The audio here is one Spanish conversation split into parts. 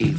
y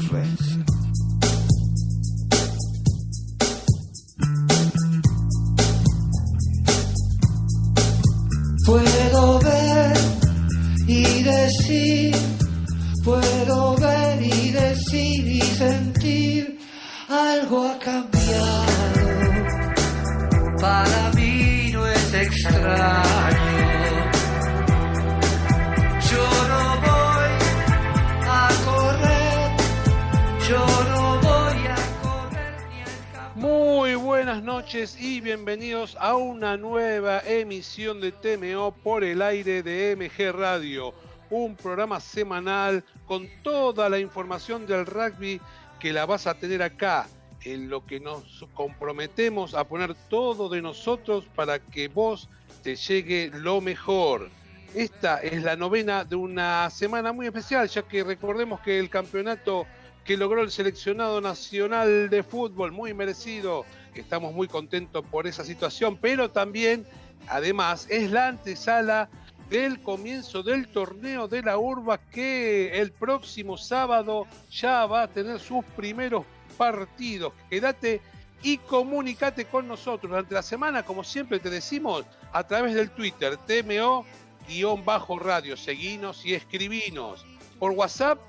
de TMO por el aire de MG Radio, un programa semanal con toda la información del rugby que la vas a tener acá, en lo que nos comprometemos a poner todo de nosotros para que vos te llegue lo mejor. Esta es la novena de una semana muy especial, ya que recordemos que el campeonato que logró el seleccionado nacional de fútbol, muy merecido, estamos muy contentos por esa situación, pero también, además, es la antesala del comienzo del torneo de la urba que el próximo sábado ya va a tener sus primeros partidos. Quédate y comunicate con nosotros durante la semana, como siempre te decimos, a través del Twitter, TMO-radio. Seguinos y escribinos. Por WhatsApp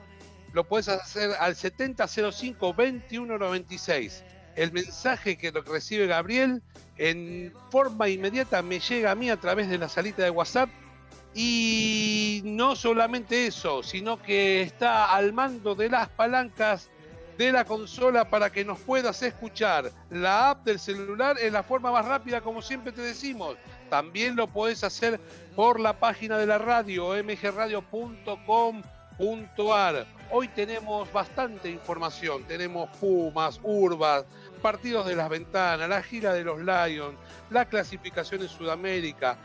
lo puedes hacer al 7005-2196. El mensaje que recibe Gabriel en forma inmediata me llega a mí a través de la salita de WhatsApp y no solamente eso, sino que está al mando de las palancas de la consola para que nos puedas escuchar. La app del celular es la forma más rápida, como siempre te decimos. También lo puedes hacer por la página de la radio, mgradio.com.ar. Hoy tenemos bastante información. Tenemos Pumas, Urbas, partidos de las ventanas, la gira de los Lions, la clasificación en Sudamérica,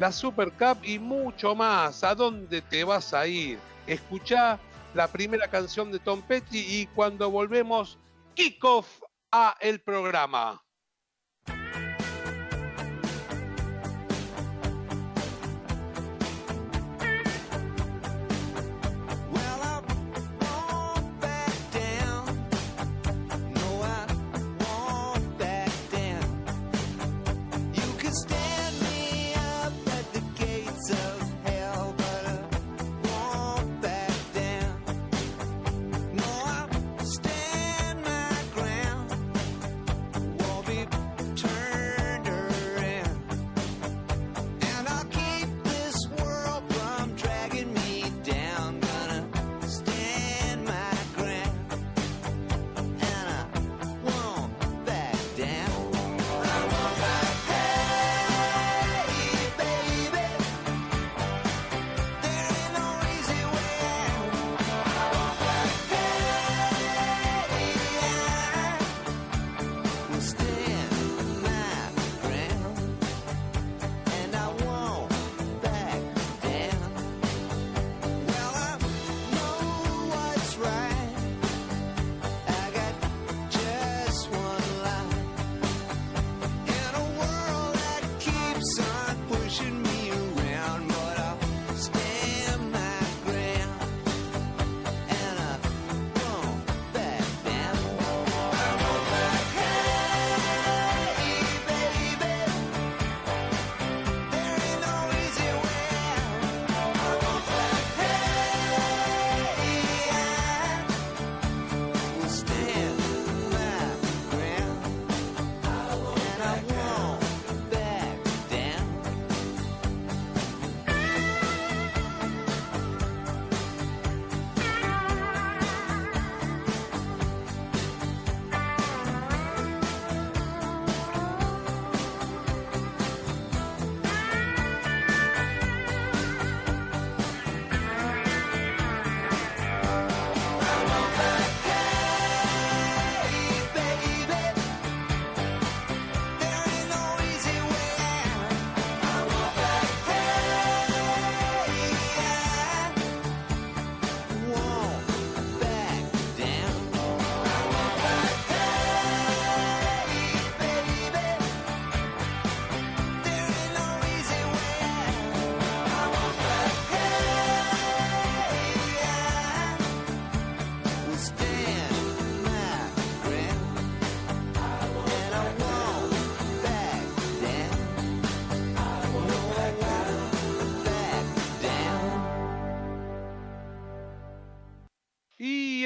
la Super Cup y mucho más. ¿A dónde te vas a ir? Escuchá la primera canción de Tom Petty y cuando volvemos, kick off a el programa.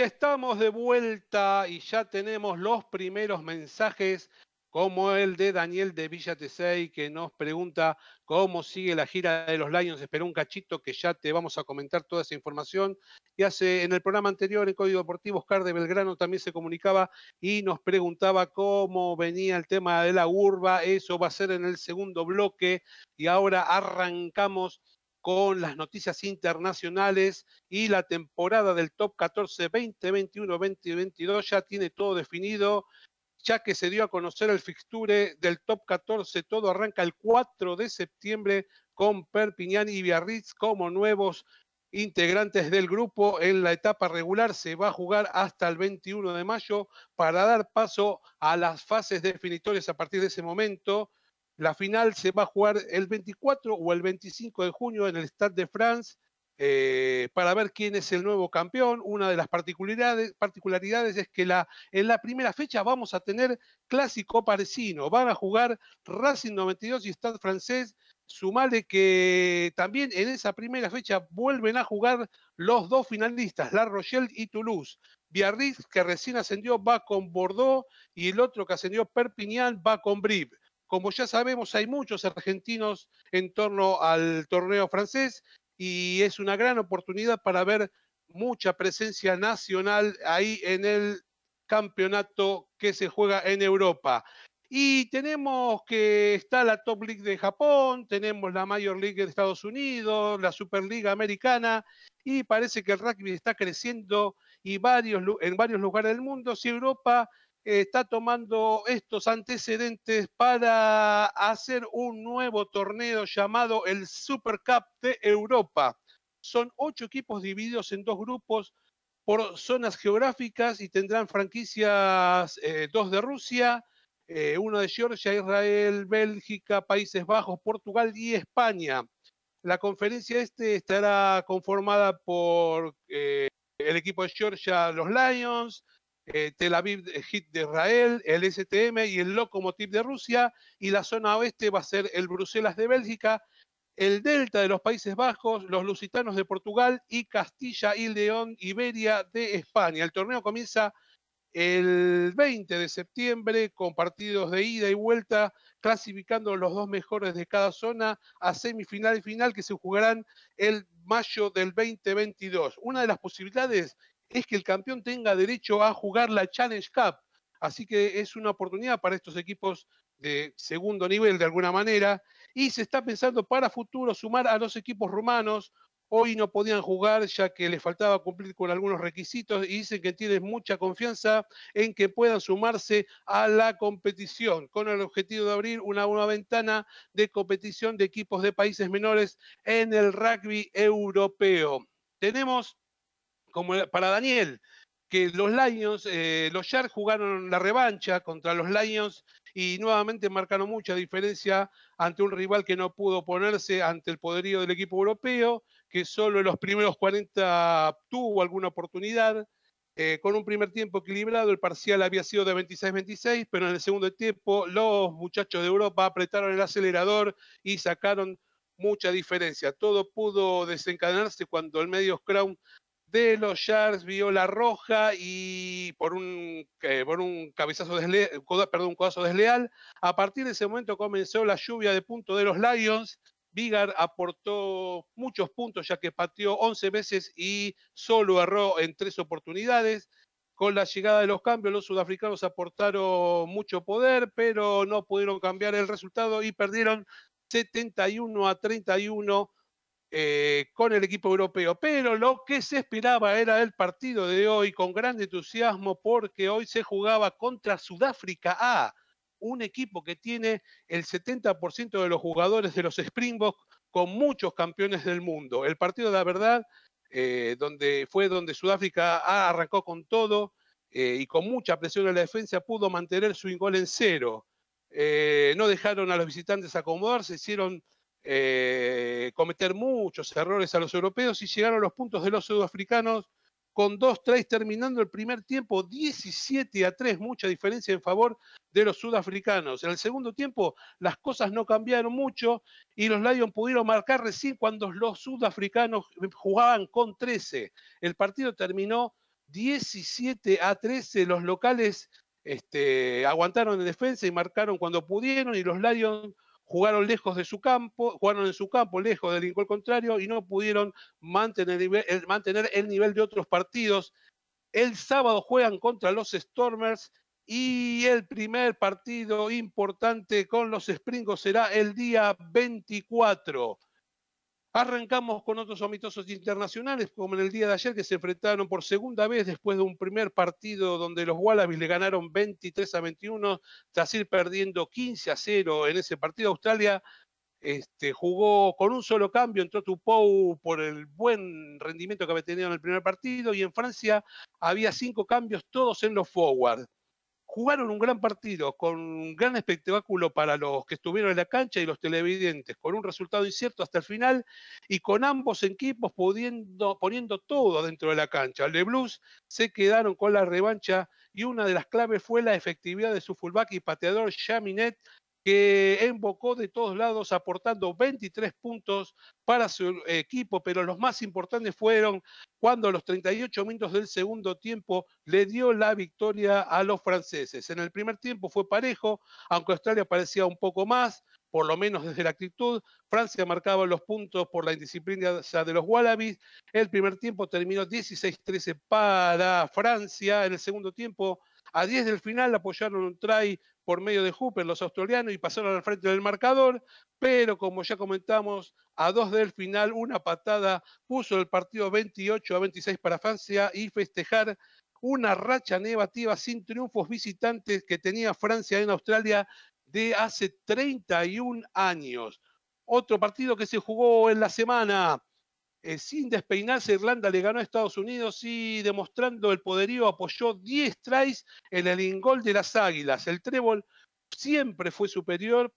Estamos de vuelta y ya tenemos los primeros mensajes, como el de Daniel de Villa Tesey, que nos pregunta cómo sigue la gira de los Lions. Espera un cachito que ya te vamos a comentar toda esa información. Y hace en el programa anterior, en Código Deportivo, Oscar de Belgrano también se comunicaba y nos preguntaba cómo venía el tema de la urba. Eso va a ser en el segundo bloque. Y ahora arrancamos con las noticias internacionales y la temporada del Top 14 2021-2022 ya tiene todo definido, ya que se dio a conocer el fixture del Top 14. Todo arranca el 4 de septiembre con Perpiñán y Biarritz como nuevos integrantes del grupo. En la etapa regular se va a jugar hasta el 21 de mayo para dar paso a las fases definitorias a partir de ese momento. La final se va a jugar el 24 o el 25 de junio en el Stade de France eh, para ver quién es el nuevo campeón. Una de las particularidades, es que en la primera fecha vamos a tener clásico parecino. Van a jugar Racing 92 y Stade francés. Sumale que también en esa primera fecha vuelven a jugar los dos finalistas, La Rochelle y Toulouse. Biarritz, que recién ascendió, va con Bordeaux y el otro que ascendió, Perpignan, va con Brive. Como ya sabemos, hay muchos argentinos en torno al torneo francés y es una gran oportunidad para ver mucha presencia nacional ahí en el campeonato que se juega en Europa. Y tenemos que está la Top League de Japón, tenemos la Major League de Estados Unidos, la Superliga Americana, y parece que el rugby está creciendo y en varios lugares del mundo. Si Europa está tomando estos antecedentes para hacer un nuevo torneo llamado el Super Cup de Europa. Son ocho equipos divididos en dos grupos por zonas geográficas y tendrán franquicias, eh, dos de Rusia, eh, uno de Georgia, Israel, Bélgica, Países Bajos, Portugal y España. La conferencia este estará conformada por eh, el equipo de Georgia, los Lions, eh, Tel Aviv Hit de Israel, el STM y el Lokomotiv de Rusia, y la zona oeste va a ser el Bruselas de Bélgica, el Delta de los Países Bajos, los Lusitanos de Portugal y Castilla y León, Iberia de España. El torneo comienza el 20 de septiembre con partidos de ida y vuelta, clasificando los dos mejores de cada zona a semifinal y final que se jugarán el mayo del 2022. Una de las posibilidades es que el campeón tenga derecho a jugar la Challenge Cup. Así que es una oportunidad para estos equipos de segundo nivel de alguna manera. Y se está pensando para futuro sumar a los equipos rumanos. Hoy no podían jugar ya que les faltaba cumplir con algunos requisitos y dicen que tienen mucha confianza en que puedan sumarse a la competición con el objetivo de abrir una nueva ventana de competición de equipos de países menores en el rugby europeo. Tenemos como para Daniel, que los Lions, eh, los Sharks jugaron la revancha contra los Lions y nuevamente marcaron mucha diferencia ante un rival que no pudo ponerse ante el poderío del equipo europeo, que solo en los primeros 40 tuvo alguna oportunidad. Eh, con un primer tiempo equilibrado, el parcial había sido de 26-26, pero en el segundo tiempo los muchachos de Europa apretaron el acelerador y sacaron mucha diferencia. Todo pudo desencadenarse cuando el medio Crown de los Sharks vio la roja y por un, eh, por un cabezazo desleal, codazo desleal. A partir de ese momento comenzó la lluvia de puntos de los Lions. Vigar aportó muchos puntos ya que pateó 11 veces y solo erró en tres oportunidades. Con la llegada de los cambios, los sudafricanos aportaron mucho poder, pero no pudieron cambiar el resultado y perdieron 71 a 31 eh, con el equipo europeo. Pero lo que se esperaba era el partido de hoy con gran entusiasmo porque hoy se jugaba contra Sudáfrica A, un equipo que tiene el 70% de los jugadores de los Springboks con muchos campeones del mundo. El partido, la verdad, eh, donde fue donde Sudáfrica A arrancó con todo eh, y con mucha presión en la defensa pudo mantener su gol en cero. no dejaron a los visitantes acomodarse, hicieron eh, cometer muchos errores a los europeos y llegaron los puntos de los sudafricanos con 2-3 terminando el primer tiempo 17 a 3, mucha diferencia en favor de los sudafricanos. En el segundo tiempo las cosas no cambiaron mucho y los Lions pudieron marcar recién cuando los sudafricanos jugaban con 13. El partido terminó 17 a 13. Los locales este, aguantaron en defensa y marcaron cuando pudieron y los Lions jugaron lejos de su campo, jugaron en su campo, lejos del gol contrario y no pudieron mantener, el, mantener el nivel de otros partidos. El sábado juegan contra los Stormers y el primer partido importante con los Springos será el día 24. Arrancamos con otros amistosos internacionales, como en el día de ayer, que se enfrentaron por segunda vez después de un primer partido donde los Wallabies le ganaron 23 a 21, tras ir perdiendo 15 a 0 en ese partido. Australia este, jugó con un solo cambio, entró Tupou por el buen rendimiento que había tenido en el primer partido, y en Francia había cinco cambios, todos en los forward jugaron un gran partido, con un gran espectáculo para los que estuvieron en la cancha y los televidentes, con un resultado incierto hasta el final y con ambos equipos pudiendo, poniendo todo dentro de la cancha. El Blues se quedaron con la revancha y una de las claves fue la efectividad de su fullback y pateador Chaminet, que embocó de todos lados aportando 23 puntos para su equipo, pero los más importantes fueron cuando a los 38 minutos del segundo tiempo le dio la victoria a los franceses. En el primer tiempo fue parejo, aunque Australia parecía un poco más, por lo menos desde la actitud. Francia marcaba los puntos por la indisciplina de los Wallabies. El primer tiempo terminó 16-13 para Francia. En el segundo tiempo, a 10 del final, apoyaron un try por medio de Hooper los australianos y pasaron al frente del marcador, pero como ya comentamos, a dos del final una patada puso el partido 28 a 26 para Francia y festejar una racha negativa sin triunfos visitantes que tenía Francia en Australia de hace 31 años. Otro partido que se jugó en la semana, eh, sin despeinarse, Irlanda le ganó a Estados Unidos y demostrando el poderío apoyó 10 tries en el ingol de las Águilas. El trébol siempre fue superior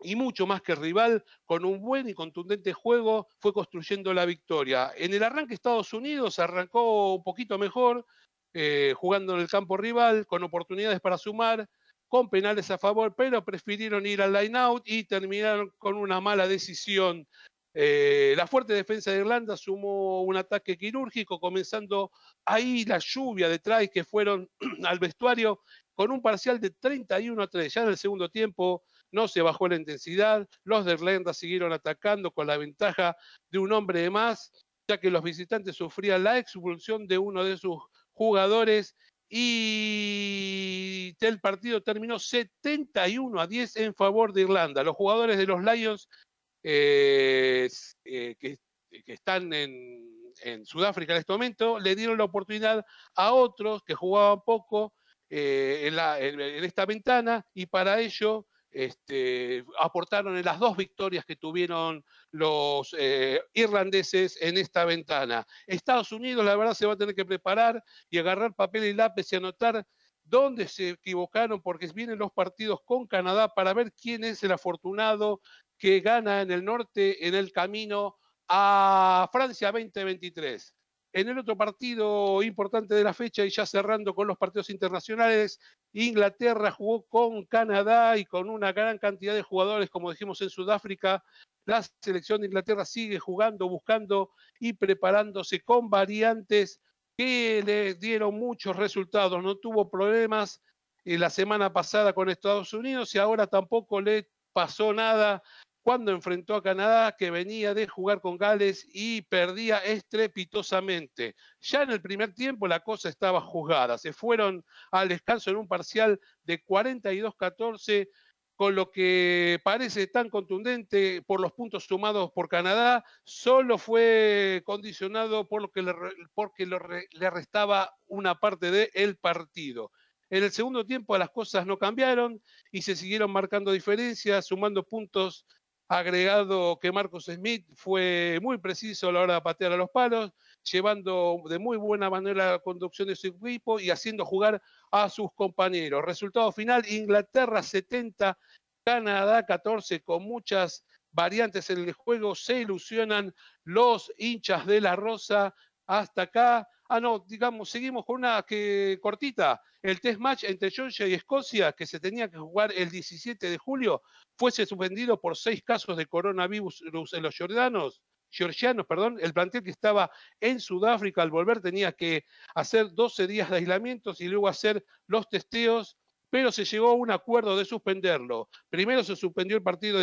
y mucho más que rival, con un buen y contundente juego, fue construyendo la victoria. En el arranque Estados Unidos arrancó un poquito mejor, eh, jugando en el campo rival, con oportunidades para sumar, con penales a favor, pero prefirieron ir al line out y terminaron con una mala decisión. Eh, la fuerte defensa de Irlanda sumó un ataque quirúrgico, comenzando ahí la lluvia de tries que fueron al vestuario con un parcial de 31 a 3. Ya en el segundo tiempo no se bajó la intensidad, los de Irlanda siguieron atacando con la ventaja de un hombre de más, ya que los visitantes sufrían la expulsión de uno de sus jugadores y el partido terminó 71 a 10 en favor de Irlanda. Los jugadores de los Lions eh, eh, que, están en, Sudáfrica en este momento, le dieron la oportunidad a otros que jugaban poco eh, en, esta ventana y para ello este, aportaron en las dos victorias que tuvieron los irlandeses en esta ventana. Estados Unidos, la verdad, se va a tener que preparar y agarrar papel y lápiz y anotar dónde se equivocaron, porque vienen los partidos con Canadá para ver quién es el afortunado que gana en el norte en el camino a Francia 2023. En el otro partido importante de la fecha y ya cerrando con los partidos internacionales, Inglaterra jugó con Canadá y con una gran cantidad de jugadores, como dijimos en Sudáfrica. La selección de Inglaterra sigue jugando, buscando y preparándose con variantes que le dieron muchos resultados. No tuvo problemas en la semana pasada con Estados Unidos y ahora tampoco le pasó nada cuando enfrentó a Canadá, que venía de jugar con Gales y perdía estrepitosamente. Ya en el primer tiempo la cosa estaba juzgada. Se fueron al descanso en un parcial de 42-14, con lo que parece tan contundente por los puntos sumados por Canadá, solo fue condicionado por lo que le, porque le restaba una parte del partido. En el segundo tiempo las cosas no cambiaron y se siguieron marcando diferencias, sumando puntos agregado que Marcos Smith fue muy preciso a la hora de patear a los palos, llevando de muy buena manera la conducción de su equipo y haciendo jugar a sus compañeros. Resultado final, Inglaterra 70, Canadá 14, con muchas variantes en el juego, se ilusionan los hinchas de la Rosa. Hasta acá, ah no, digamos, seguimos con una que cortita, el test match entre Georgia y Escocia, que se tenía que jugar el 17 de julio, fuese suspendido por seis casos de coronavirus en los jordanos. georgianos, perdón, el plantel que estaba en Sudáfrica al volver tenía que hacer 12 días de aislamientos y luego hacer los testeos, pero se llegó a un acuerdo de suspenderlo. Primero se suspendió el partido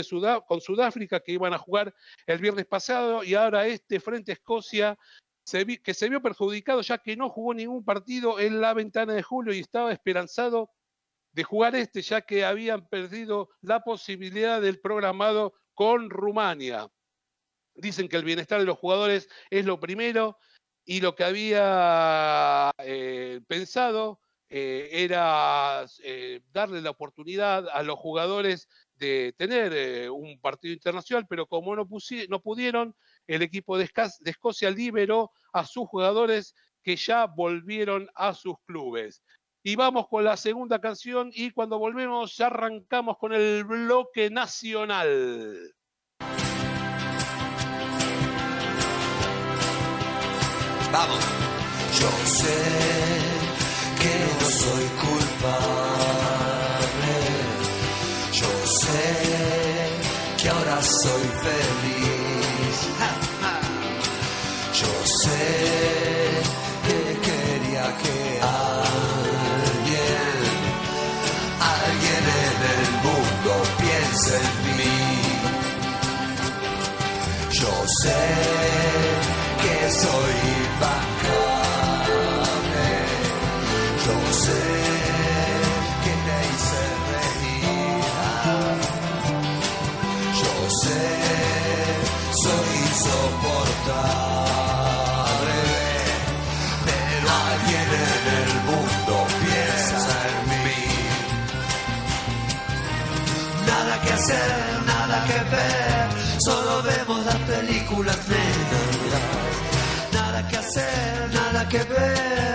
con Sudáfrica que iban a jugar el viernes pasado y ahora este frente a Escocia se que se vio perjudicado ya que no jugó ningún partido en la ventana de julio y estaba esperanzado de jugar este, ya que habían perdido la posibilidad del programado con Rumania. Dicen que el bienestar de los jugadores es lo primero y lo que había eh, pensado eh, era eh, darle la oportunidad a los jugadores de tener un partido internacional, pero como no, no pudieron, el equipo de, Esca- de Escocia liberó a sus jugadores que ya volvieron a sus clubes. Y vamos con la segunda canción y cuando volvemos ya arrancamos con el bloque nacional. Vamos. Yo sé que no soy culpable. Nada que ver.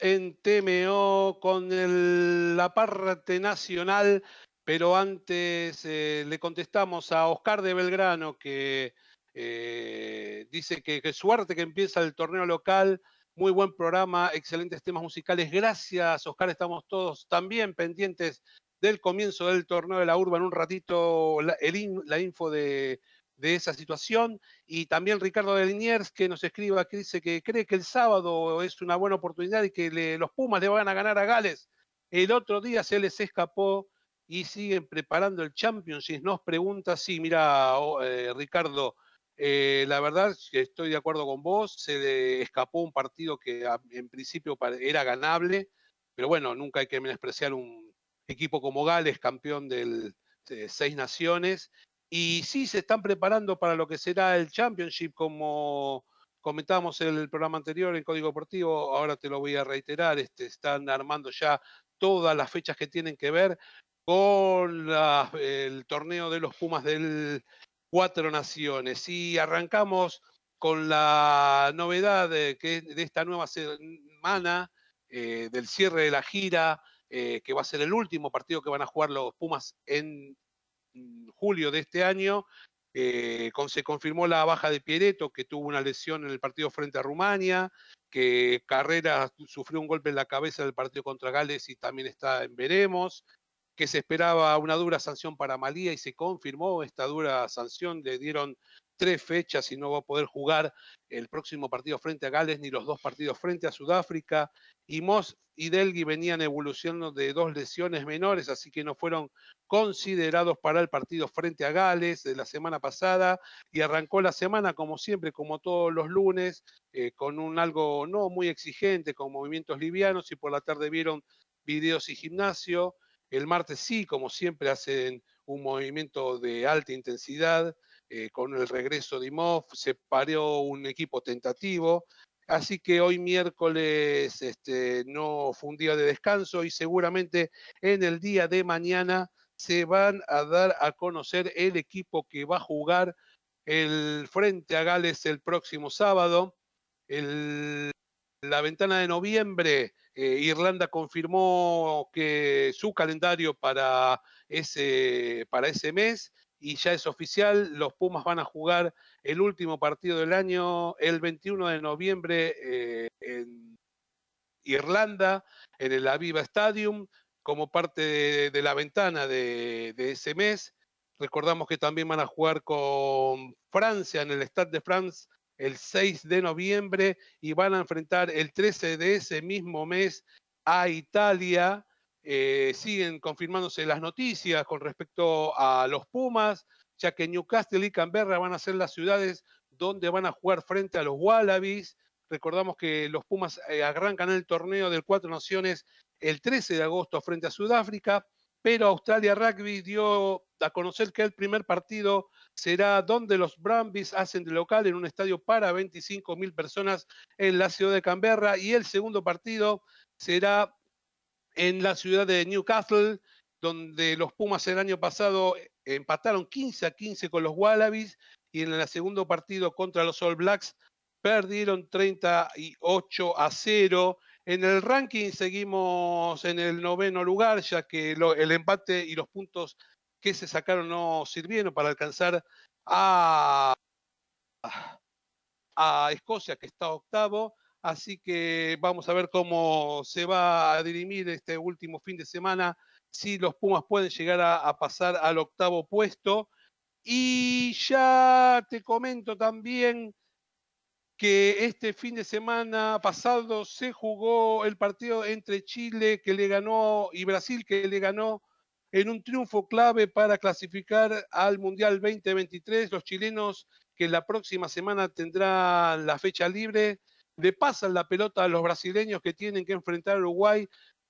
En TMO con la parte nacional, pero antes eh, le contestamos a Oscar de Belgrano que eh, dice que, suerte que empieza el torneo local. Muy buen programa, excelentes temas musicales. Gracias, Oscar. Estamos todos también pendientes del comienzo del torneo de la urba. En un ratito la info de, de esa situación. Y también Ricardo de Liniers que nos escriba, que dice que cree que el sábado es una buena oportunidad y que los Pumas le van a ganar a Gales. El otro día se les escapó y siguen preparando el Championship. Nos pregunta, sí, mira, o- eh, Ricardo, Eh, la verdad, estoy de acuerdo con vos, se le escapó un partido que en principio era ganable, pero bueno, nunca hay que menospreciar un equipo como Gales, campeón del de Seis Naciones, y sí se están preparando para lo que será el Championship, como comentábamos en el programa anterior en Código Deportivo, ahora te lo voy a reiterar, este, están armando ya todas las fechas que tienen que ver con el torneo de los Pumas del Cuatro Naciones. Y arrancamos con la novedad de, esta nueva semana, eh, del cierre de la gira, eh, que va a ser el último partido que van a jugar los Pumas en julio de este año. Eh, se confirmó la baja de Piereto, que tuvo una lesión en el partido frente a Rumania, que Carrera sufrió un golpe en la cabeza del partido contra Gales y también está en veremos, que se esperaba una dura sanción para Malía y se confirmó esta dura sanción, le dieron tres fechas y no va a poder jugar el próximo partido frente a Gales ni los dos partidos frente a Sudáfrica. Y Moss y Delgui venían evolucionando de dos lesiones menores, así que no fueron considerados para el partido frente a Gales de la semana pasada y arrancó la semana como siempre, como todos los lunes, eh, con un algo no muy exigente, con movimientos livianos y por la tarde vieron videos y gimnasio. El martes sí, como siempre, hacen un movimiento de alta intensidad eh, con el regreso de Imov, se pareó un equipo tentativo. Así que hoy miércoles este, no fue un día de descanso y seguramente en el día de mañana se van a dar a conocer el equipo que va a jugar el frente a Gales el próximo sábado. La ventana de noviembre, eh, Irlanda confirmó que su calendario para ese, para ese mes y ya es oficial, los Pumas van a jugar el último partido del año el 21 de noviembre eh, en Irlanda, en el Aviva Stadium, como parte de, la ventana de, de ese mes. Recordamos que también van a jugar con Francia en el Stade de France el 6 de noviembre y van a enfrentar el 13 de ese mismo mes a Italia. Eh, siguen confirmándose las noticias con respecto a los Pumas, ya que Newcastle y Canberra van a ser las ciudades donde van a jugar frente a los Wallabies. Recordamos que los Pumas eh, arrancan el torneo del Cuatro Naciones el 13 de agosto frente a Sudáfrica, pero Australia Rugby dio a conocer que el primer partido será donde los Brumbies hacen de local en un estadio para 25 mil personas en la ciudad de Canberra y el segundo partido será en la ciudad de Newcastle, donde los Pumas el año pasado empataron 15 a 15 con los Wallabies y en el segundo partido contra los All Blacks perdieron 38 a 0. En el ranking seguimos en el noveno lugar, ya que el empate y los puntos que se sacaron no sirvieron para alcanzar a, a Escocia, que está octavo. Así que vamos a ver cómo se va a dirimir este último fin de semana, si los Pumas pueden llegar a, pasar al octavo puesto. Y ya te comento también que este fin de semana pasado se jugó el partido entre Chile que le ganó y Brasil que le ganó en un triunfo clave para clasificar al Mundial 2023. Los chilenos que la próxima semana tendrán la fecha libre le pasan la pelota a los brasileños que tienen que enfrentar a Uruguay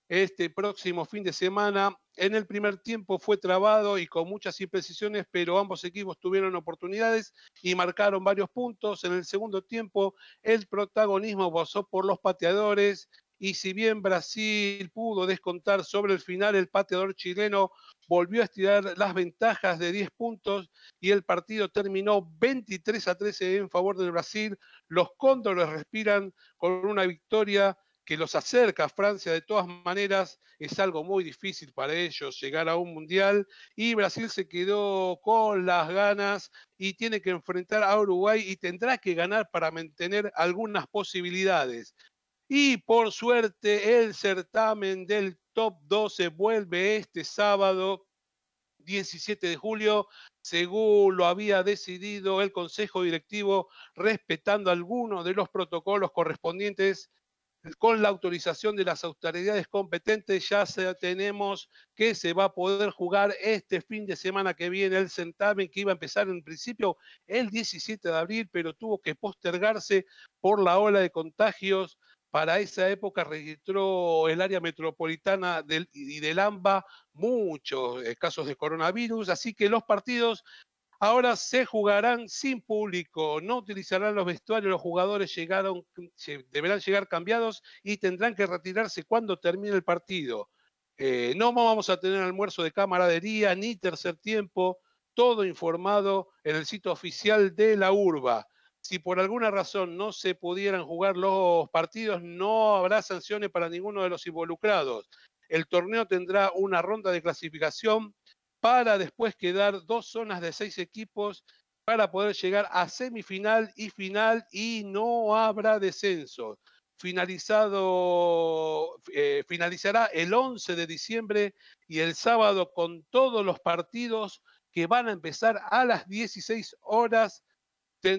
este próximo fin de semana. En el primer tiempo fue trabado y con muchas imprecisiones, pero ambos equipos tuvieron oportunidades y marcaron varios puntos. En el segundo tiempo, el protagonismo pasó por los pateadores y si bien Brasil pudo descontar sobre el final, el pateador chileno volvió a estirar las ventajas de 10 puntos y el partido terminó 23 a 13 en favor del Brasil. Los cóndores respiran con una victoria que los acerca a Francia de todas maneras, es algo muy difícil para ellos llegar a un mundial y Brasil se quedó con las ganas y tiene que enfrentar a Uruguay y tendrá que ganar para mantener algunas posibilidades. Y por suerte el certamen del top 12 vuelve este sábado 17 de julio, según lo había decidido el Consejo Directivo, respetando algunos de los protocolos correspondientes con la autorización de las autoridades competentes ya tenemos que se va a poder jugar este fin de semana que viene el certamen que iba a empezar en principio el 17 de abril, pero tuvo que postergarse por la ola de contagios. Para esa época registró el área metropolitana del, y del AMBA muchos eh, casos de coronavirus, así que los partidos Ahora se jugarán sin público, no utilizarán los vestuarios, los jugadores deberán llegar cambiados y tendrán que retirarse cuando termine el partido. Eh, no vamos a tener almuerzo de camaradería ni tercer tiempo, todo informado en el sitio oficial de la urba. Si por alguna razón no se pudieran jugar los partidos, no habrá sanciones para ninguno de los involucrados. El torneo tendrá una ronda de clasificación para después quedar dos zonas de seis equipos para poder llegar a semifinal y final y no habrá descenso. Finalizado, eh, finalizará el 11 de diciembre y el sábado con todos los partidos que van a empezar a las 16 horas.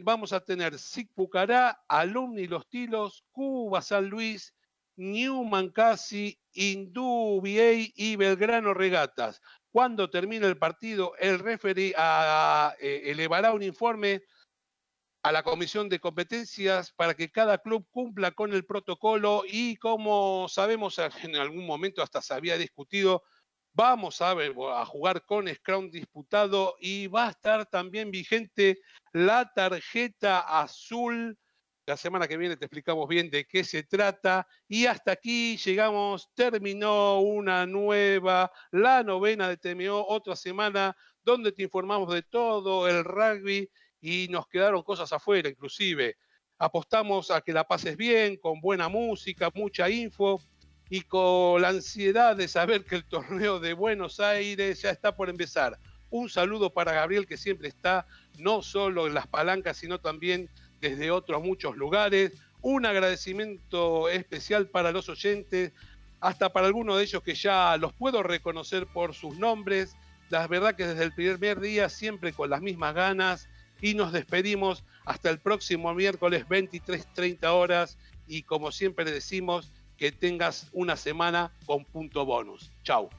Vamos a tener Pucará, Alumni Los Tilos, Cuba San Luis, Newman Casi, Indú y Belgrano Regatas. Cuando termine el partido, el referee eh, elevará un informe a la Comisión de Competencias para que cada club cumpla con el protocolo y como sabemos en algún momento hasta se había discutido, vamos a, ver, a jugar con Scrum disputado y va a estar también vigente la tarjeta azul la semana que viene te explicamos bien de qué se trata. Y hasta aquí llegamos, terminó una nueva, la novena de TMO, otra semana donde te informamos de todo el rugby y nos quedaron cosas afuera, inclusive. Apostamos a que la pases bien, con buena música, mucha info y con la ansiedad de saber que el torneo de Buenos Aires ya está por empezar. Un saludo para Gabriel que siempre está no solo en las palancas, sino también desde otros muchos lugares. Un agradecimiento especial para los oyentes, hasta para algunos de ellos que ya los puedo reconocer por sus nombres. La verdad que desde el primer día siempre con las mismas ganas y nos despedimos hasta el próximo miércoles 23.30 horas y como siempre decimos que tengas una semana con punto bonus. Chau.